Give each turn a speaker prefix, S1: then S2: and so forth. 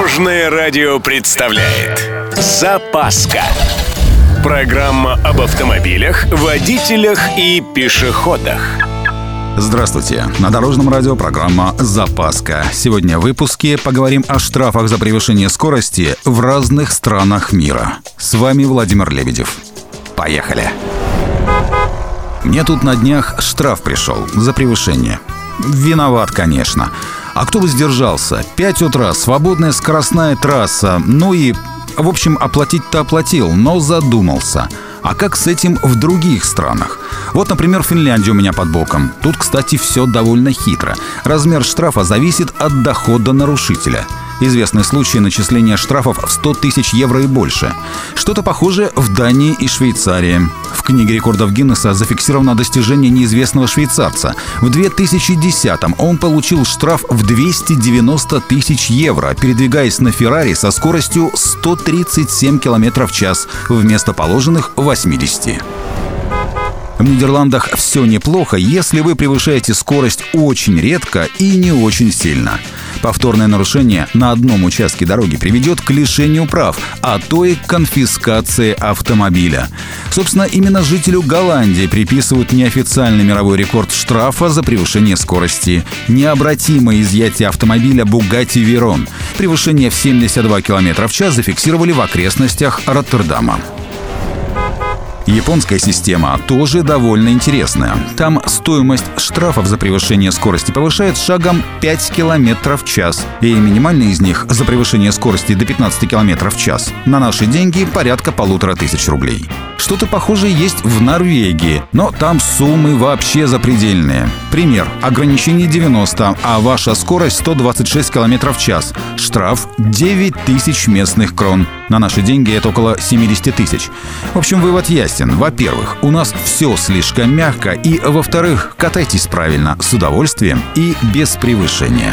S1: Дорожное радио представляет Запаска Программа об автомобилях, водителях и пешеходах
S2: Здравствуйте! На Дорожном радио программа «Запаска». Сегодня в выпуске поговорим о штрафах за превышение скорости в разных странах мира. С вами Владимир Лебедев. Поехали! Мне тут на днях штраф пришел за превышение. Виноват, конечно. А кто бы сдержался? 5 утра, свободная скоростная трасса. Ну и, в общем, оплатить-то оплатил, но задумался. А как с этим в других странах? Вот, например, Финляндия у меня под боком. Тут, кстати, все довольно хитро. Размер штрафа зависит от дохода нарушителя. Известны случаи начисления штрафов в 100 тысяч евро и больше. Что-то похожее в Дании и Швейцарии. В книге рекордов Гиннесса зафиксировано достижение неизвестного швейцарца. В 2010-м он получил штраф в 290 тысяч евро, передвигаясь на Феррари со скоростью 137 км в час вместо положенных 80. В Нидерландах все неплохо, если вы превышаете скорость очень редко и не очень сильно. Повторное нарушение на одном участке дороги приведет к лишению прав, а то и к конфискации автомобиля. Собственно, именно жителю Голландии приписывают неофициальный мировой рекорд штрафа за превышение скорости. Необратимое изъятие автомобиля Bugatti Veyron. Превышение в 72 км в час зафиксировали в окрестностях Роттердама. Японская система тоже довольно интересная. Там стоимость штрафов за превышение скорости повышает шагом 5 км в час. И минимальный из них за превышение скорости до 15 км в час на наши деньги порядка полутора тысяч рублей. Что-то похожее есть в Норвегии, но там суммы вообще запредельные. Пример. Ограничение 90, а ваша скорость 126 км в час. Штраф 9 тысяч местных крон. На наши деньги это около 70 тысяч. В общем, вывод ясен. Во-первых, у нас все слишком мягко, и, во-вторых, катайтесь правильно, с удовольствием и без превышения.